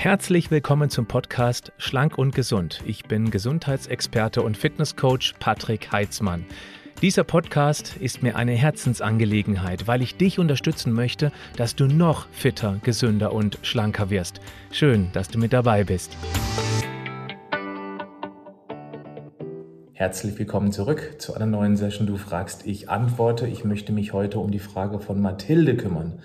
Herzlich willkommen zum Podcast Schlank und Gesund. Ich bin Gesundheitsexperte und Fitnesscoach Patrick Heitzmann. Dieser Podcast ist mir eine Herzensangelegenheit, weil ich dich unterstützen möchte, dass du noch fitter, gesünder und schlanker wirst. Schön, dass du mit dabei bist. Herzlich willkommen zurück zu einer neuen Session. Du fragst, ich antworte. Ich möchte mich heute um die Frage von Mathilde kümmern.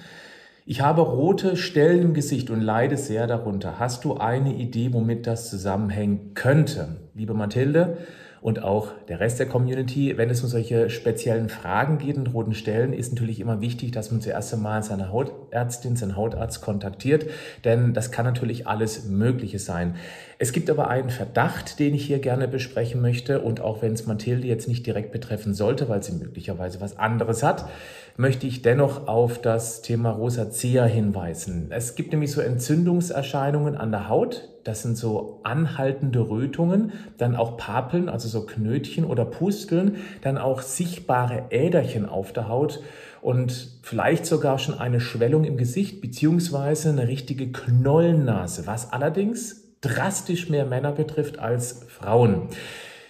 Ich habe rote Stellen im Gesicht und leide sehr darunter. Hast du eine Idee, womit das zusammenhängen könnte? Liebe Mathilde und auch der Rest der Community, wenn es um solche speziellen Fragen geht und roten Stellen, ist natürlich immer wichtig, dass man zuerst einmal seine Hautärztin, seinen Hautarzt kontaktiert, denn das kann natürlich alles Mögliche sein. Es gibt aber einen Verdacht, den ich hier gerne besprechen möchte und auch wenn es Mathilde jetzt nicht direkt betreffen sollte, weil sie möglicherweise was anderes hat, möchte ich dennoch auf das Thema Rosacea hinweisen. Es gibt nämlich so Entzündungserscheinungen an der Haut. Das sind so anhaltende Rötungen, dann auch Papeln, also so Knötchen oder Pusteln, dann auch sichtbare Äderchen auf der Haut und vielleicht sogar schon eine Schwellung im Gesicht beziehungsweise eine richtige Knollennase, was allerdings drastisch mehr Männer betrifft als Frauen.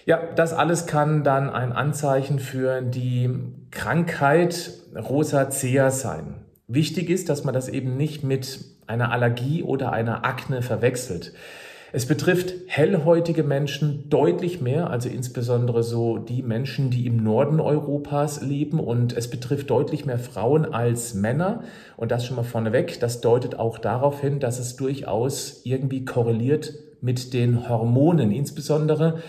Ja, das alles kann dann ein Anzeichen für die Krankheit Rosacea sein. Wichtig ist, dass man das eben nicht mit einer Allergie oder einer Akne verwechselt. Es betrifft hellhäutige Menschen deutlich mehr, also insbesondere so die Menschen, die im Norden Europas leben und es betrifft deutlich mehr Frauen als Männer und das schon mal vorneweg. Das deutet auch darauf hin, dass es durchaus irgendwie korreliert mit den Hormonen, insbesondere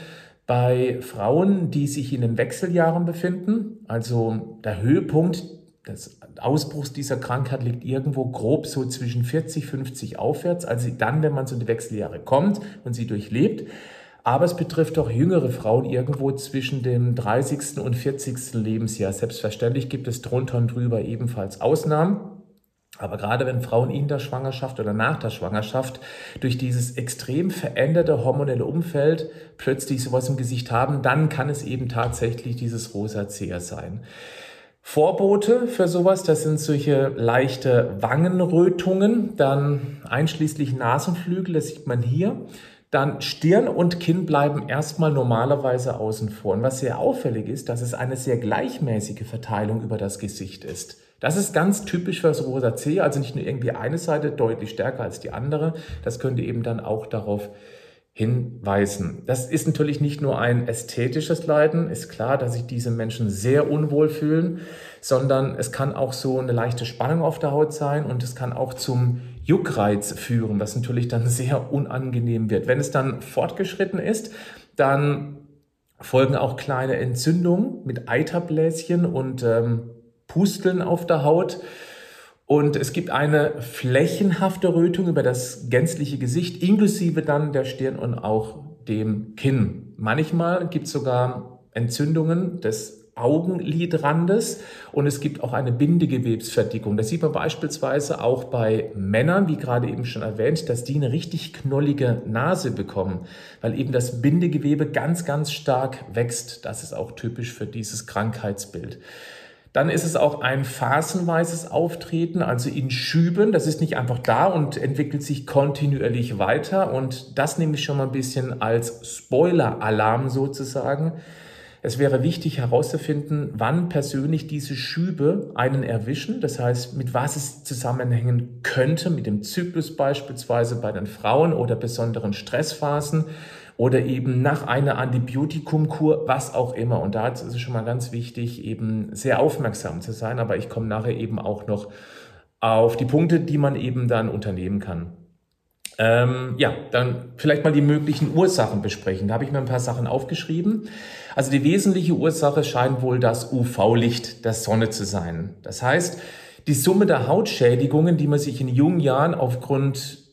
bei Frauen, die sich in den Wechseljahren befinden, also der Höhepunkt des Ausbruchs dieser Krankheit liegt irgendwo grob so zwischen 40, 50 aufwärts, also dann, wenn man so in die Wechseljahre kommt und sie durchlebt. Aber es betrifft auch jüngere Frauen irgendwo zwischen dem 30. und 40. Lebensjahr. Selbstverständlich gibt es drunter und drüber ebenfalls Ausnahmen. Aber gerade wenn Frauen in der Schwangerschaft oder nach der Schwangerschaft durch dieses extrem veränderte hormonelle Umfeld plötzlich sowas im Gesicht haben, dann kann es eben tatsächlich dieses Rosacea sein. Vorbote für sowas, das sind solche leichte Wangenrötungen, dann einschließlich Nasenflügel, das sieht man hier. Dann Stirn und Kinn bleiben erstmal normalerweise außen vor. Und was sehr auffällig ist, dass es eine sehr gleichmäßige Verteilung über das Gesicht ist. Das ist ganz typisch für das Rosacea, also nicht nur irgendwie eine Seite deutlich stärker als die andere. Das könnte eben dann auch darauf hinweisen. Das ist natürlich nicht nur ein ästhetisches Leiden, ist klar, dass sich diese Menschen sehr unwohl fühlen, sondern es kann auch so eine leichte Spannung auf der Haut sein und es kann auch zum Juckreiz führen, was natürlich dann sehr unangenehm wird. Wenn es dann fortgeschritten ist, dann folgen auch kleine Entzündungen mit Eiterbläschen und ähm, Pusteln auf der Haut. Und es gibt eine flächenhafte Rötung über das gänzliche Gesicht, inklusive dann der Stirn und auch dem Kinn. Manchmal gibt es sogar Entzündungen des Augenlidrandes und es gibt auch eine Bindegewebsverdickung. Das sieht man beispielsweise auch bei Männern, wie gerade eben schon erwähnt, dass die eine richtig knollige Nase bekommen, weil eben das Bindegewebe ganz, ganz stark wächst. Das ist auch typisch für dieses Krankheitsbild. Dann ist es auch ein phasenweises Auftreten, also in Schüben. Das ist nicht einfach da und entwickelt sich kontinuierlich weiter. Und das nehme ich schon mal ein bisschen als Spoiler-Alarm sozusagen. Es wäre wichtig herauszufinden, wann persönlich diese Schübe einen erwischen. Das heißt, mit was es zusammenhängen könnte, mit dem Zyklus beispielsweise bei den Frauen oder besonderen Stressphasen oder eben nach einer Antibiotikumkur, was auch immer. Und da ist es schon mal ganz wichtig, eben sehr aufmerksam zu sein. Aber ich komme nachher eben auch noch auf die Punkte, die man eben dann unternehmen kann. Ähm, ja, dann vielleicht mal die möglichen Ursachen besprechen. Da habe ich mir ein paar Sachen aufgeschrieben. Also die wesentliche Ursache scheint wohl das UV-Licht der Sonne zu sein. Das heißt, die Summe der Hautschädigungen, die man sich in jungen Jahren aufgrund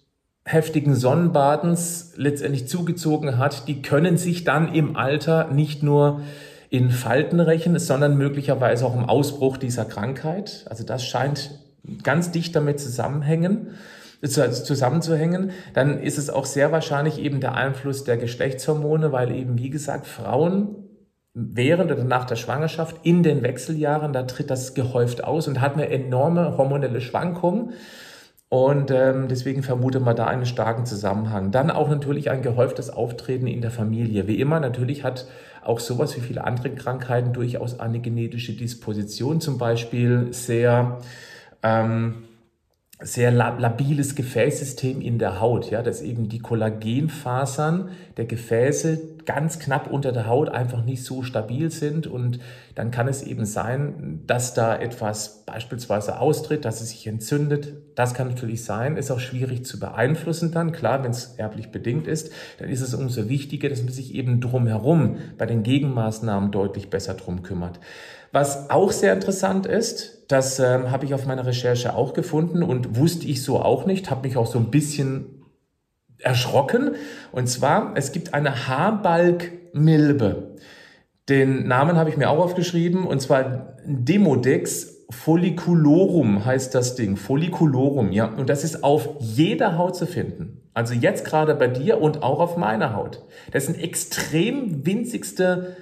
heftigen Sonnenbadens letztendlich zugezogen hat, die können sich dann im Alter nicht nur in Falten rächen, sondern möglicherweise auch im Ausbruch dieser Krankheit. Also das scheint ganz dicht damit zusammenhängen, zusammenzuhängen. Dann ist es auch sehr wahrscheinlich eben der Einfluss der Geschlechtshormone, weil eben, wie gesagt, Frauen während oder nach der Schwangerschaft in den Wechseljahren, da tritt das gehäuft aus und hat eine enorme hormonelle Schwankung. Und ähm, deswegen vermutet man da einen starken Zusammenhang. Dann auch natürlich ein gehäuftes Auftreten in der Familie. Wie immer, natürlich hat auch sowas wie viele andere Krankheiten durchaus eine genetische Disposition. Zum Beispiel sehr ähm, sehr labiles Gefäßsystem in der Haut, ja, dass eben die Kollagenfasern der Gefäße ganz knapp unter der Haut einfach nicht so stabil sind und dann kann es eben sein, dass da etwas beispielsweise austritt, dass es sich entzündet. Das kann natürlich sein, ist auch schwierig zu beeinflussen dann. Klar, wenn es erblich bedingt ist, dann ist es umso wichtiger, dass man sich eben drumherum bei den Gegenmaßnahmen deutlich besser drum kümmert. Was auch sehr interessant ist, das ähm, habe ich auf meiner Recherche auch gefunden und wusste ich so auch nicht, habe mich auch so ein bisschen erschrocken. Und zwar, es gibt eine Haarbalgmilbe. Den Namen habe ich mir auch aufgeschrieben und zwar Demodex folliculorum heißt das Ding. Folliculorum, ja. Und das ist auf jeder Haut zu finden. Also jetzt gerade bei dir und auch auf meiner Haut. Das sind extrem winzigste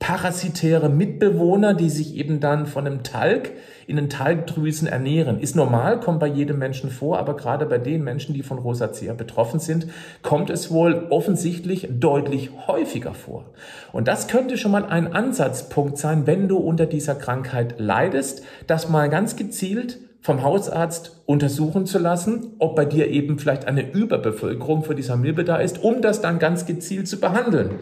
parasitäre Mitbewohner, die sich eben dann von einem Talg in den Talgdrüsen ernähren. Ist normal, kommt bei jedem Menschen vor, aber gerade bei den Menschen, die von Rosacea betroffen sind, kommt es wohl offensichtlich deutlich häufiger vor. Und das könnte schon mal ein Ansatzpunkt sein, wenn du unter dieser Krankheit leidest, das mal ganz gezielt vom Hausarzt untersuchen zu lassen, ob bei dir eben vielleicht eine Überbevölkerung für dieser Milbe da ist, um das dann ganz gezielt zu behandeln.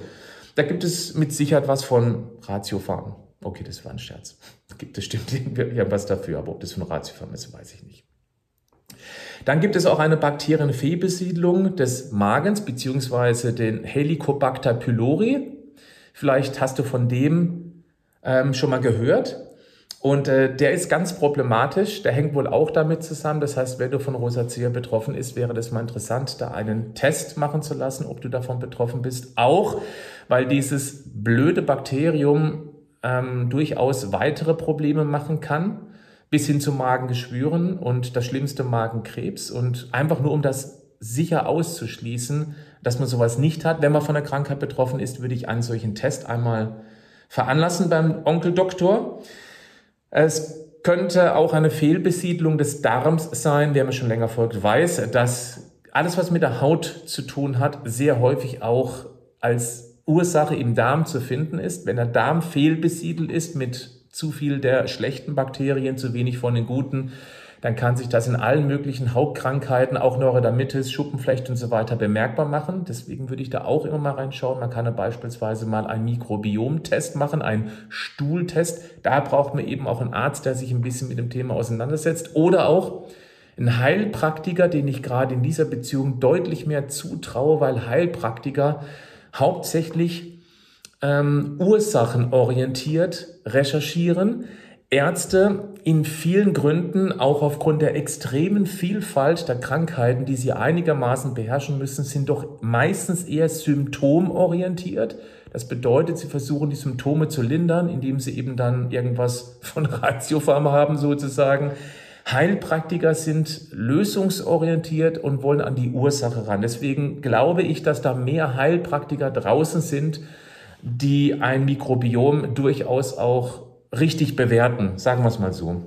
Da gibt es mit Sicherheit was von Ratiofarm. Okay, das war ein Scherz. Gibt es stimmt irgendwas dafür, aber ob das von Ratiofarm ist, weiß ich nicht. Dann gibt es auch eine Bakterienfehlbesiedlung des Magens beziehungsweise den Helicobacter pylori. Vielleicht hast du von dem ähm, schon mal gehört. Und äh, der ist ganz problematisch, der hängt wohl auch damit zusammen. Das heißt, wenn du von Rosacea betroffen ist, wäre das mal interessant, da einen Test machen zu lassen, ob du davon betroffen bist. Auch weil dieses blöde Bakterium ähm, durchaus weitere Probleme machen kann, bis hin zu Magengeschwüren und das schlimmste Magenkrebs. Und einfach nur um das sicher auszuschließen, dass man sowas nicht hat, wenn man von der Krankheit betroffen ist, würde ich einen solchen Test einmal veranlassen beim Onkel Doktor. Es könnte auch eine Fehlbesiedlung des Darms sein. Wer mir schon länger folgt, weiß, dass alles, was mit der Haut zu tun hat, sehr häufig auch als Ursache im Darm zu finden ist. Wenn der Darm fehlbesiedelt ist mit zu viel der schlechten Bakterien, zu wenig von den guten, dann kann sich das in allen möglichen Hautkrankheiten, auch Neurodermitis, Schuppenflecht und so weiter bemerkbar machen. Deswegen würde ich da auch immer mal reinschauen. Man kann ja beispielsweise mal einen Mikrobiomtest machen, einen Stuhltest. Da braucht man eben auch einen Arzt, der sich ein bisschen mit dem Thema auseinandersetzt. Oder auch ein Heilpraktiker, den ich gerade in dieser Beziehung deutlich mehr zutraue, weil Heilpraktiker hauptsächlich ähm, ursachenorientiert recherchieren, Ärzte in vielen Gründen, auch aufgrund der extremen Vielfalt der Krankheiten, die sie einigermaßen beherrschen müssen, sind doch meistens eher symptomorientiert. Das bedeutet, sie versuchen die Symptome zu lindern, indem sie eben dann irgendwas von Ratiofarm haben sozusagen. Heilpraktiker sind lösungsorientiert und wollen an die Ursache ran. Deswegen glaube ich, dass da mehr Heilpraktiker draußen sind, die ein Mikrobiom durchaus auch richtig bewerten, sagen wir es mal so.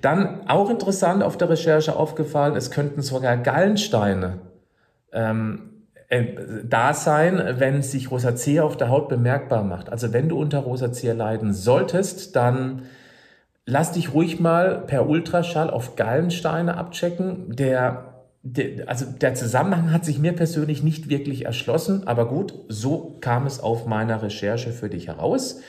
Dann auch interessant auf der Recherche aufgefallen, es könnten sogar Gallensteine ähm, äh, da sein, wenn sich Rosacea auf der Haut bemerkbar macht. Also wenn du unter Rosacea leiden solltest, dann lass dich ruhig mal per Ultraschall auf Gallensteine abchecken. Der, der, also der Zusammenhang hat sich mir persönlich nicht wirklich erschlossen, aber gut, so kam es auf meiner Recherche für dich heraus.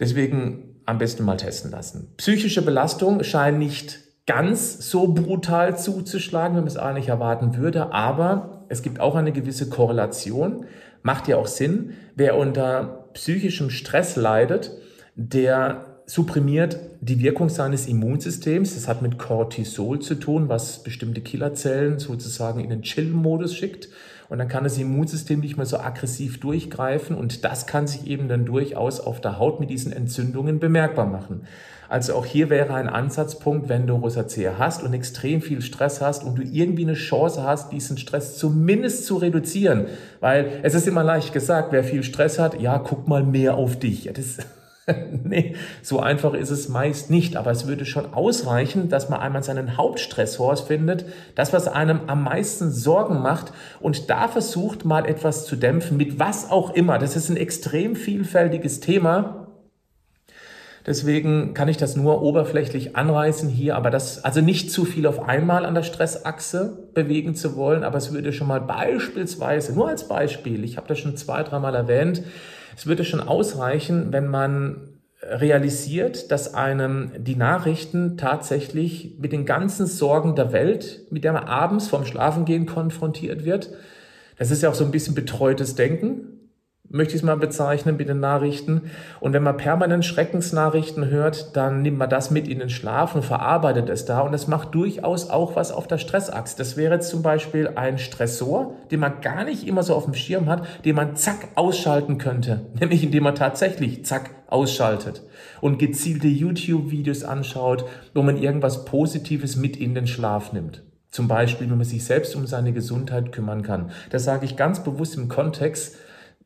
Deswegen am besten mal testen lassen. Psychische Belastung scheint nicht ganz so brutal zuzuschlagen, wenn man es eigentlich erwarten würde, aber es gibt auch eine gewisse Korrelation. Macht ja auch Sinn. Wer unter psychischem Stress leidet, der supprimiert die Wirkung seines Immunsystems. Das hat mit Cortisol zu tun, was bestimmte Killerzellen sozusagen in den Chill-Modus schickt. Und dann kann das Immunsystem nicht mehr so aggressiv durchgreifen und das kann sich eben dann durchaus auf der Haut mit diesen Entzündungen bemerkbar machen. Also auch hier wäre ein Ansatzpunkt, wenn du Rosacea hast und extrem viel Stress hast und du irgendwie eine Chance hast, diesen Stress zumindest zu reduzieren. Weil es ist immer leicht gesagt, wer viel Stress hat, ja, guck mal mehr auf dich. Das nee, so einfach ist es meist nicht, aber es würde schon ausreichen, dass man einmal seinen Hauptstressor findet, das, was einem am meisten Sorgen macht und da versucht mal etwas zu dämpfen, mit was auch immer. Das ist ein extrem vielfältiges Thema. Deswegen kann ich das nur oberflächlich anreißen hier, aber das, also nicht zu viel auf einmal an der Stressachse bewegen zu wollen, aber es würde schon mal beispielsweise, nur als Beispiel, ich habe das schon zwei, dreimal erwähnt, es würde schon ausreichen, wenn man realisiert, dass einem die Nachrichten tatsächlich mit den ganzen Sorgen der Welt, mit der man abends vorm Schlafengehen konfrontiert wird. Das ist ja auch so ein bisschen betreutes Denken möchte ich es mal bezeichnen mit den Nachrichten. Und wenn man permanent Schreckensnachrichten hört, dann nimmt man das mit in den Schlaf und verarbeitet es da. Und es macht durchaus auch was auf der Stressachse. Das wäre jetzt zum Beispiel ein Stressor, den man gar nicht immer so auf dem Schirm hat, den man zack ausschalten könnte. Nämlich indem man tatsächlich zack ausschaltet und gezielte YouTube-Videos anschaut, wo man irgendwas Positives mit in den Schlaf nimmt. Zum Beispiel, wenn man sich selbst um seine Gesundheit kümmern kann. Das sage ich ganz bewusst im Kontext,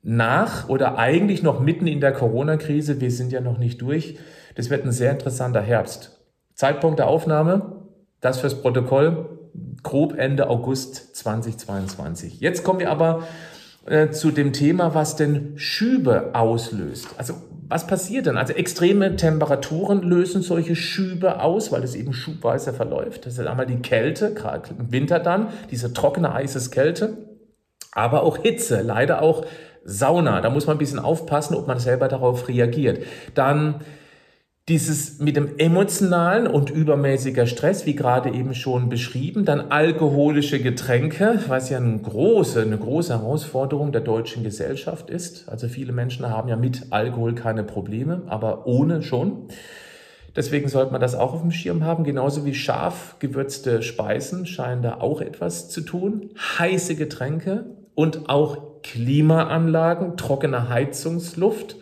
nach oder eigentlich noch mitten in der Corona-Krise. Wir sind ja noch nicht durch. Das wird ein sehr interessanter Herbst. Zeitpunkt der Aufnahme, das fürs Protokoll, grob Ende August 2022. Jetzt kommen wir aber äh, zu dem Thema, was denn Schübe auslöst. Also was passiert denn? Also extreme Temperaturen lösen solche Schübe aus, weil es eben schubweise verläuft. Das ist einmal die Kälte, gerade im Winter dann, diese trockene, heiße Kälte, aber auch Hitze, leider auch Sauna. Da muss man ein bisschen aufpassen, ob man selber darauf reagiert. Dann dieses mit dem emotionalen und übermäßiger Stress, wie gerade eben schon beschrieben, dann alkoholische Getränke, was ja eine große, eine große Herausforderung der deutschen Gesellschaft ist. Also viele Menschen haben ja mit Alkohol keine Probleme, aber ohne schon. Deswegen sollte man das auch auf dem Schirm haben. Genauso wie scharf gewürzte Speisen scheinen da auch etwas zu tun. Heiße Getränke und auch Klimaanlagen, trockene Heizungsluft,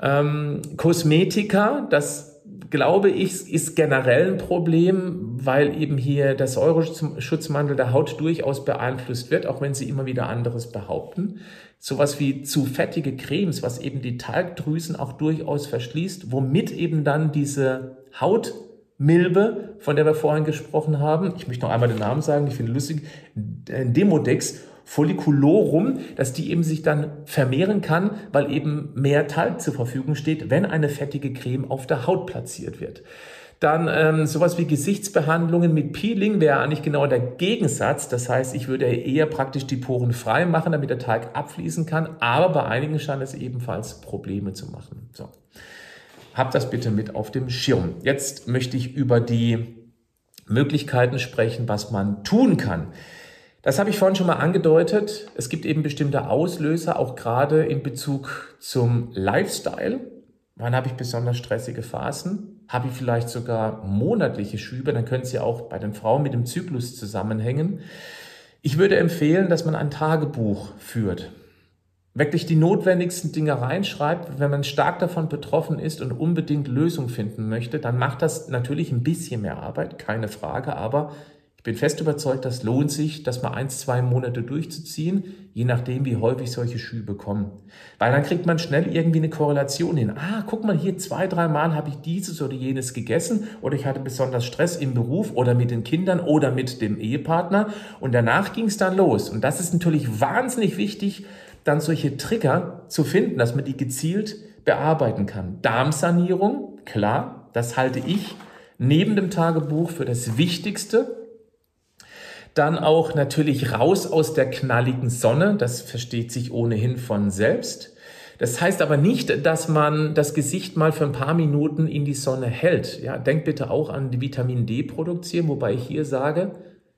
ähm, Kosmetika, das glaube ich, ist generell ein Problem, weil eben hier der Säureschutzmantel der Haut durchaus beeinflusst wird, auch wenn sie immer wieder anderes behaupten. Sowas wie zu fettige Cremes, was eben die Talgdrüsen auch durchaus verschließt, womit eben dann diese Hautmilbe, von der wir vorhin gesprochen haben, ich möchte noch einmal den Namen sagen, ich finde lustig, Demodex folliculorum, dass die eben sich dann vermehren kann, weil eben mehr Talg zur Verfügung steht, wenn eine fettige Creme auf der Haut platziert wird. Dann ähm, sowas wie Gesichtsbehandlungen mit Peeling wäre eigentlich genau der Gegensatz. Das heißt, ich würde eher praktisch die Poren frei machen, damit der Talg abfließen kann. Aber bei einigen scheint es ebenfalls Probleme zu machen. So. Habt das bitte mit auf dem Schirm. Jetzt möchte ich über die Möglichkeiten sprechen, was man tun kann. Das habe ich vorhin schon mal angedeutet. Es gibt eben bestimmte Auslöser, auch gerade in Bezug zum Lifestyle. Wann habe ich besonders stressige Phasen? Habe ich vielleicht sogar monatliche Schübe? Dann können sie auch bei den Frauen mit dem Zyklus zusammenhängen. Ich würde empfehlen, dass man ein Tagebuch führt. Wirklich die notwendigsten Dinge reinschreibt. Wenn man stark davon betroffen ist und unbedingt Lösung finden möchte, dann macht das natürlich ein bisschen mehr Arbeit, keine Frage, aber ich bin fest überzeugt, das lohnt sich, das mal eins, zwei Monate durchzuziehen, je nachdem, wie häufig solche Schübe kommen. Weil dann kriegt man schnell irgendwie eine Korrelation hin. Ah, guck mal hier, zwei, drei Mal habe ich dieses oder jenes gegessen oder ich hatte besonders Stress im Beruf oder mit den Kindern oder mit dem Ehepartner und danach ging es dann los. Und das ist natürlich wahnsinnig wichtig, dann solche Trigger zu finden, dass man die gezielt bearbeiten kann. Darmsanierung, klar, das halte ich neben dem Tagebuch für das Wichtigste, dann auch natürlich raus aus der knalligen Sonne. Das versteht sich ohnehin von selbst. Das heißt aber nicht, dass man das Gesicht mal für ein paar Minuten in die Sonne hält. Ja, denkt bitte auch an die Vitamin D-Produktion, wobei ich hier sage,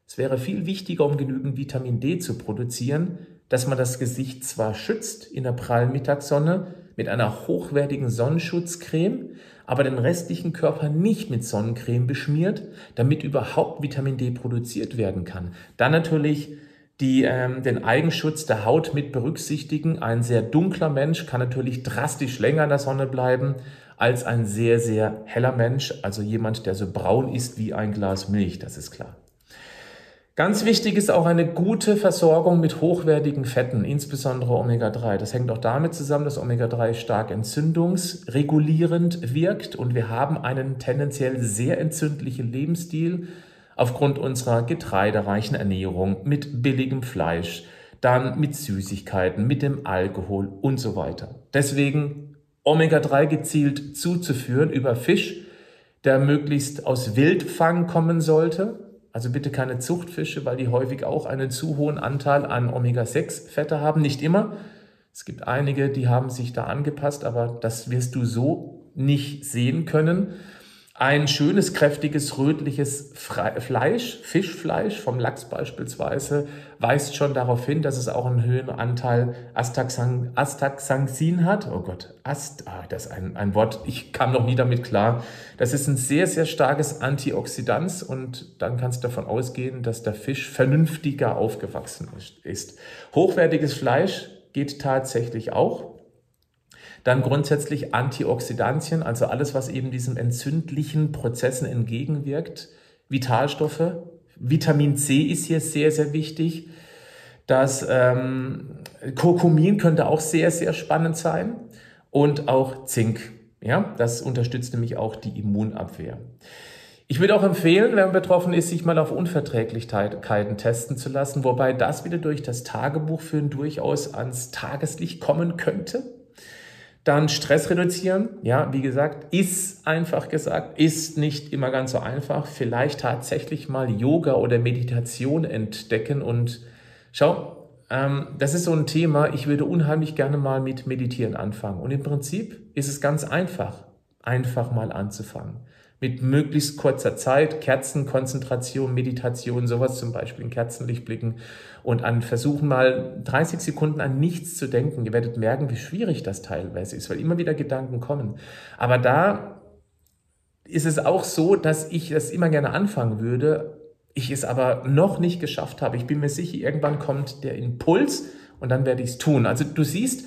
es wäre viel wichtiger, um genügend Vitamin D zu produzieren, dass man das Gesicht zwar schützt in der prallen Mittagssonne mit einer hochwertigen Sonnenschutzcreme, aber den restlichen Körper nicht mit Sonnencreme beschmiert, damit überhaupt Vitamin D produziert werden kann. Dann natürlich die ähm, den Eigenschutz der Haut mit berücksichtigen. Ein sehr dunkler Mensch kann natürlich drastisch länger in der Sonne bleiben als ein sehr, sehr heller Mensch, also jemand, der so braun ist wie ein Glas Milch, das ist klar. Ganz wichtig ist auch eine gute Versorgung mit hochwertigen Fetten, insbesondere Omega-3. Das hängt auch damit zusammen, dass Omega-3 stark entzündungsregulierend wirkt und wir haben einen tendenziell sehr entzündlichen Lebensstil aufgrund unserer getreidereichen Ernährung mit billigem Fleisch, dann mit Süßigkeiten, mit dem Alkohol und so weiter. Deswegen Omega-3 gezielt zuzuführen über Fisch, der möglichst aus Wildfang kommen sollte, also bitte keine Zuchtfische, weil die häufig auch einen zu hohen Anteil an Omega-6-Fette haben. Nicht immer. Es gibt einige, die haben sich da angepasst, aber das wirst du so nicht sehen können. Ein schönes, kräftiges, rötliches Fleisch, Fischfleisch vom Lachs beispielsweise, weist schon darauf hin, dass es auch einen höheren Anteil Astaxan Astaxanthin hat. Oh Gott, Ast, ah, das ist ein, ein Wort, ich kam noch nie damit klar. Das ist ein sehr, sehr starkes Antioxidant und dann kannst du davon ausgehen, dass der Fisch vernünftiger aufgewachsen ist. Hochwertiges Fleisch geht tatsächlich auch. Dann grundsätzlich Antioxidantien, also alles, was eben diesen entzündlichen Prozessen entgegenwirkt. Vitalstoffe. Vitamin C ist hier sehr, sehr wichtig. Das ähm, Kurkumin könnte auch sehr, sehr spannend sein. Und auch Zink. Ja, das unterstützt nämlich auch die Immunabwehr. Ich würde auch empfehlen, wenn man betroffen ist, sich mal auf Unverträglichkeiten testen zu lassen, wobei das wieder durch das Tagebuchführen durchaus ans Tageslicht kommen könnte. Dann Stress reduzieren. Ja, wie gesagt, ist einfach gesagt, ist nicht immer ganz so einfach. Vielleicht tatsächlich mal Yoga oder Meditation entdecken und schau, ähm, das ist so ein Thema. Ich würde unheimlich gerne mal mit Meditieren anfangen. Und im Prinzip ist es ganz einfach, einfach mal anzufangen mit möglichst kurzer Zeit, Kerzenkonzentration, Meditation, sowas zum Beispiel in Kerzenlicht blicken und an versuchen mal 30 Sekunden an nichts zu denken. Ihr werdet merken, wie schwierig das teilweise ist, weil immer wieder Gedanken kommen. Aber da ist es auch so, dass ich das immer gerne anfangen würde, ich es aber noch nicht geschafft habe. Ich bin mir sicher, irgendwann kommt der Impuls und dann werde ich es tun. Also du siehst,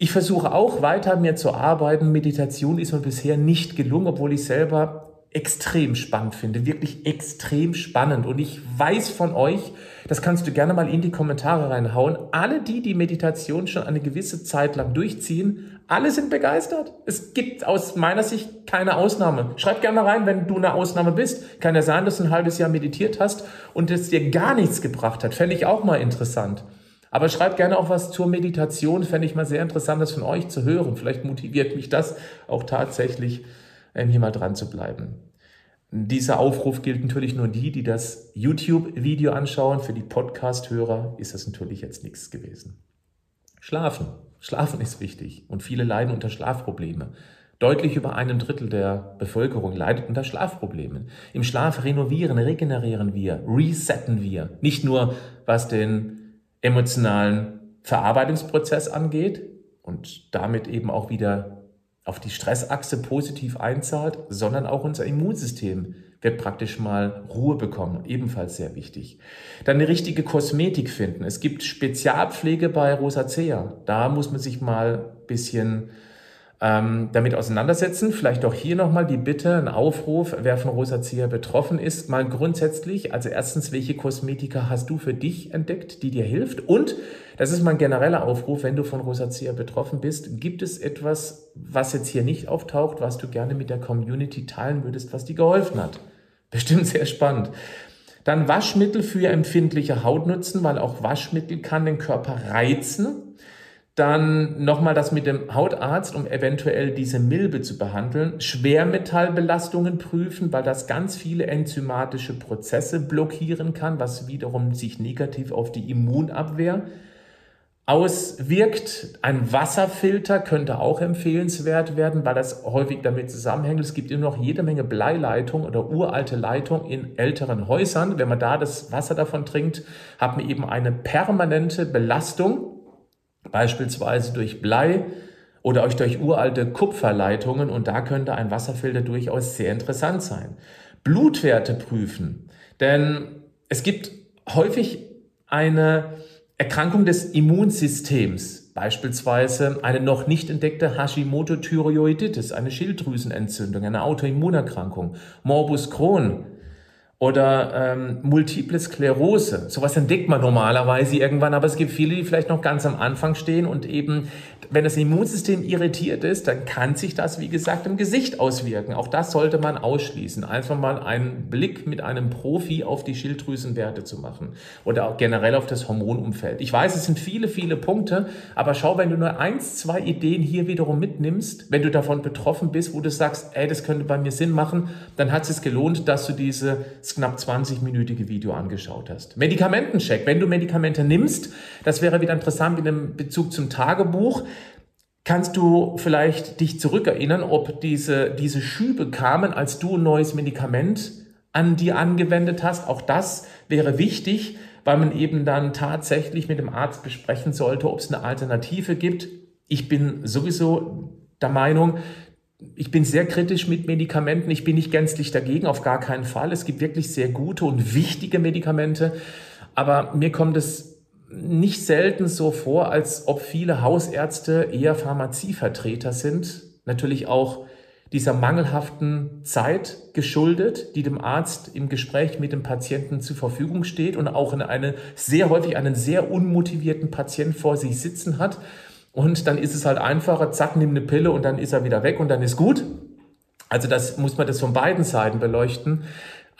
ich versuche auch weiter mir zu arbeiten. Meditation ist mir bisher nicht gelungen, obwohl ich selber extrem spannend finde, wirklich extrem spannend. Und ich weiß von euch, das kannst du gerne mal in die Kommentare reinhauen, alle die, die Meditation schon eine gewisse Zeit lang durchziehen, alle sind begeistert. Es gibt aus meiner Sicht keine Ausnahme. Schreib gerne rein, wenn du eine Ausnahme bist. Kann ja sein, dass du ein halbes Jahr meditiert hast und es dir gar nichts gebracht hat. Fände ich auch mal interessant. Aber schreibt gerne auch was zur Meditation. Fände ich mal sehr interessant, das von euch zu hören. Vielleicht motiviert mich das auch tatsächlich, hier mal dran zu bleiben. Dieser Aufruf gilt natürlich nur die, die das YouTube-Video anschauen. Für die Podcast-Hörer ist das natürlich jetzt nichts gewesen. Schlafen. Schlafen ist wichtig und viele leiden unter Schlafproblemen. Deutlich über einem Drittel der Bevölkerung leidet unter Schlafproblemen. Im Schlaf renovieren, regenerieren wir, resetten wir. Nicht nur was den emotionalen Verarbeitungsprozess angeht und damit eben auch wieder auf die Stressachse positiv einzahlt, sondern auch unser Immunsystem wird praktisch mal Ruhe bekommen, ebenfalls sehr wichtig. Dann eine richtige Kosmetik finden. Es gibt Spezialpflege bei Rosacea. Da muss man sich mal bisschen ähm, damit auseinandersetzen. Vielleicht auch hier nochmal die Bitte, ein Aufruf, wer von Rosacea betroffen ist, mal grundsätzlich, also erstens, welche Kosmetika hast du für dich entdeckt, die dir hilft? Und, das ist mein genereller Aufruf, wenn du von Rosacea betroffen bist, gibt es etwas, was jetzt hier nicht auftaucht, was du gerne mit der Community teilen würdest, was dir geholfen hat? Bestimmt sehr spannend. Dann Waschmittel für empfindliche Haut nutzen, weil auch Waschmittel kann den Körper reizen dann nochmal das mit dem Hautarzt, um eventuell diese Milbe zu behandeln. Schwermetallbelastungen prüfen, weil das ganz viele enzymatische Prozesse blockieren kann, was wiederum sich negativ auf die Immunabwehr auswirkt. Ein Wasserfilter könnte auch empfehlenswert werden, weil das häufig damit zusammenhängt. Es gibt immer noch jede Menge Bleileitung oder uralte Leitung in älteren Häusern. Wenn man da das Wasser davon trinkt, hat man eben eine permanente Belastung beispielsweise durch Blei oder euch durch uralte Kupferleitungen und da könnte ein Wasserfilter durchaus sehr interessant sein. Blutwerte prüfen, denn es gibt häufig eine Erkrankung des Immunsystems, beispielsweise eine noch nicht entdeckte Hashimoto-Thyreoiditis, eine Schilddrüsenentzündung, eine Autoimmunerkrankung, Morbus Crohn oder ähm, Multiple Sklerose. Sowas entdeckt man normalerweise irgendwann, aber es gibt viele, die vielleicht noch ganz am Anfang stehen und eben, wenn das Immunsystem irritiert ist, dann kann sich das, wie gesagt, im Gesicht auswirken. Auch das sollte man ausschließen. Einfach mal einen Blick mit einem Profi auf die Schilddrüsenwerte zu machen oder auch generell auf das Hormonumfeld. Ich weiß, es sind viele, viele Punkte, aber schau, wenn du nur eins, zwei Ideen hier wiederum mitnimmst, wenn du davon betroffen bist, wo du sagst, ey, das könnte bei mir Sinn machen, dann hat es sich gelohnt, dass du diese knapp 20-minütige Video angeschaut hast. Medikamentencheck. Wenn du Medikamente nimmst, das wäre wieder interessant mit dem Bezug zum Tagebuch. Kannst du vielleicht dich zurückerinnern, ob diese, diese Schübe kamen, als du ein neues Medikament an dir angewendet hast? Auch das wäre wichtig, weil man eben dann tatsächlich mit dem Arzt besprechen sollte, ob es eine Alternative gibt. Ich bin sowieso der Meinung, ich bin sehr kritisch mit Medikamenten. Ich bin nicht gänzlich dagegen, auf gar keinen Fall. Es gibt wirklich sehr gute und wichtige Medikamente. Aber mir kommt es nicht selten so vor, als ob viele Hausärzte eher Pharmazievertreter sind. Natürlich auch dieser mangelhaften Zeit geschuldet, die dem Arzt im Gespräch mit dem Patienten zur Verfügung steht und auch eine sehr häufig einen sehr unmotivierten Patient vor sich sitzen hat und dann ist es halt einfacher, zack, nimm eine Pille und dann ist er wieder weg und dann ist gut. Also das muss man das von beiden Seiten beleuchten.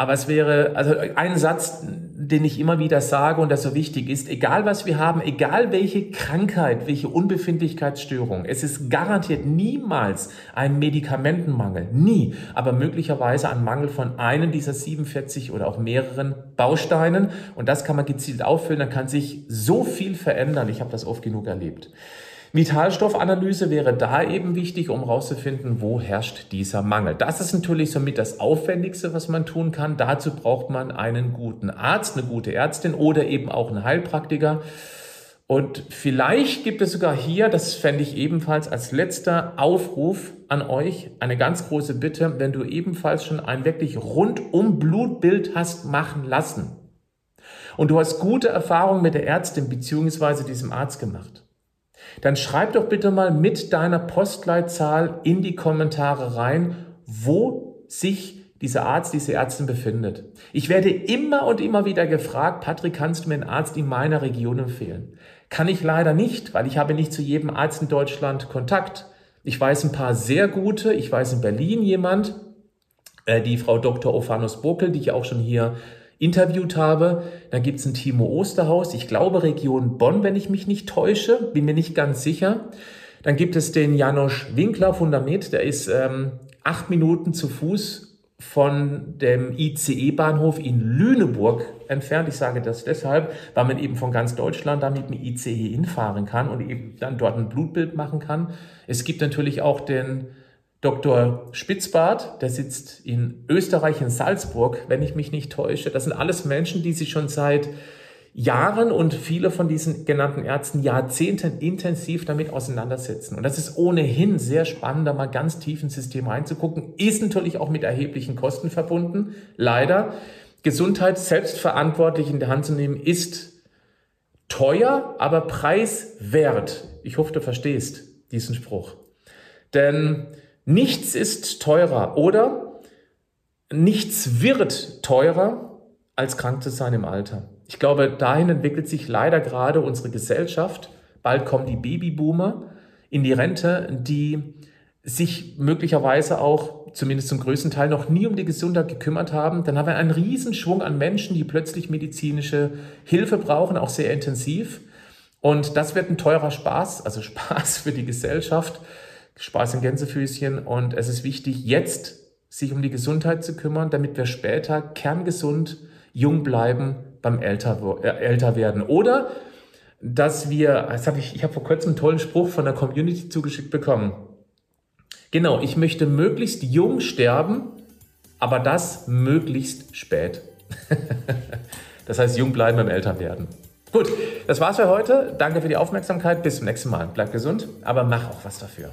Aber es wäre, also ein Satz, den ich immer wieder sage und das so wichtig ist, egal was wir haben, egal welche Krankheit, welche Unbefindlichkeitsstörung, es ist garantiert niemals ein Medikamentenmangel, nie, aber möglicherweise ein Mangel von einem dieser 47 oder auch mehreren Bausteinen und das kann man gezielt auffüllen, dann kann sich so viel verändern. Ich habe das oft genug erlebt. Vitalstoffanalyse wäre da eben wichtig, um herauszufinden, wo herrscht dieser Mangel. Das ist natürlich somit das Aufwendigste, was man tun kann. Dazu braucht man einen guten Arzt, eine gute Ärztin oder eben auch einen Heilpraktiker. Und vielleicht gibt es sogar hier, das fände ich ebenfalls als letzter Aufruf an euch, eine ganz große Bitte, wenn du ebenfalls schon ein wirklich rundum Blutbild hast machen lassen und du hast gute Erfahrungen mit der Ärztin bzw. diesem Arzt gemacht dann schreib doch bitte mal mit deiner Postleitzahl in die Kommentare rein, wo sich dieser Arzt, diese Ärztin befindet. Ich werde immer und immer wieder gefragt, Patrick, kannst du mir einen Arzt in meiner Region empfehlen? Kann ich leider nicht, weil ich habe nicht zu jedem Arzt in Deutschland Kontakt. Ich weiß ein paar sehr gute, ich weiß in Berlin jemand, äh, die Frau Dr. Ophanus Burkel, die ich auch schon hier interviewt habe. Dann gibt es ein Timo Osterhaus, ich glaube Region Bonn, wenn ich mich nicht täusche, bin mir nicht ganz sicher. Dann gibt es den Janosch Winkler Fundament, der ist ähm, acht Minuten zu Fuß von dem ICE-Bahnhof in Lüneburg entfernt. Ich sage das deshalb, weil man eben von ganz Deutschland da mit dem ICE hinfahren kann und eben dann dort ein Blutbild machen kann. Es gibt natürlich auch den Dr. Spitzbart, der sitzt in Österreich, in Salzburg, wenn ich mich nicht täusche. Das sind alles Menschen, die sich schon seit Jahren und viele von diesen genannten Ärzten Jahrzehnten intensiv damit auseinandersetzen. Und das ist ohnehin sehr spannend, da mal ganz tief ins System reinzugucken. Ist natürlich auch mit erheblichen Kosten verbunden. Leider. Gesundheit selbstverantwortlich in der Hand zu nehmen, ist teuer, aber preiswert. Ich hoffe, du verstehst diesen Spruch. Denn Nichts ist teurer oder nichts wird teurer, als krank zu sein im Alter. Ich glaube, dahin entwickelt sich leider gerade unsere Gesellschaft. Bald kommen die Babyboomer in die Rente, die sich möglicherweise auch, zumindest zum größten Teil, noch nie um die Gesundheit gekümmert haben. Dann haben wir einen Riesenschwung an Menschen, die plötzlich medizinische Hilfe brauchen, auch sehr intensiv. Und das wird ein teurer Spaß, also Spaß für die Gesellschaft. Spaß in Gänsefüßchen und es ist wichtig, jetzt sich um die Gesundheit zu kümmern, damit wir später kerngesund, jung bleiben beim älter, äh, älter werden. Oder dass wir, das hab ich, ich habe vor kurzem einen tollen Spruch von der Community zugeschickt bekommen. Genau, ich möchte möglichst jung sterben, aber das möglichst spät. das heißt, jung bleiben beim Älterwerden. Gut, das war's für heute. Danke für die Aufmerksamkeit. Bis zum nächsten Mal. Bleib gesund, aber mach auch was dafür.